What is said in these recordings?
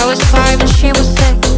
I was five and she was six.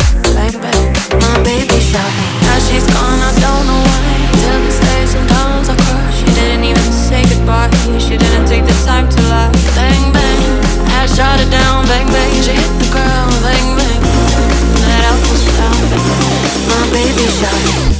be shy.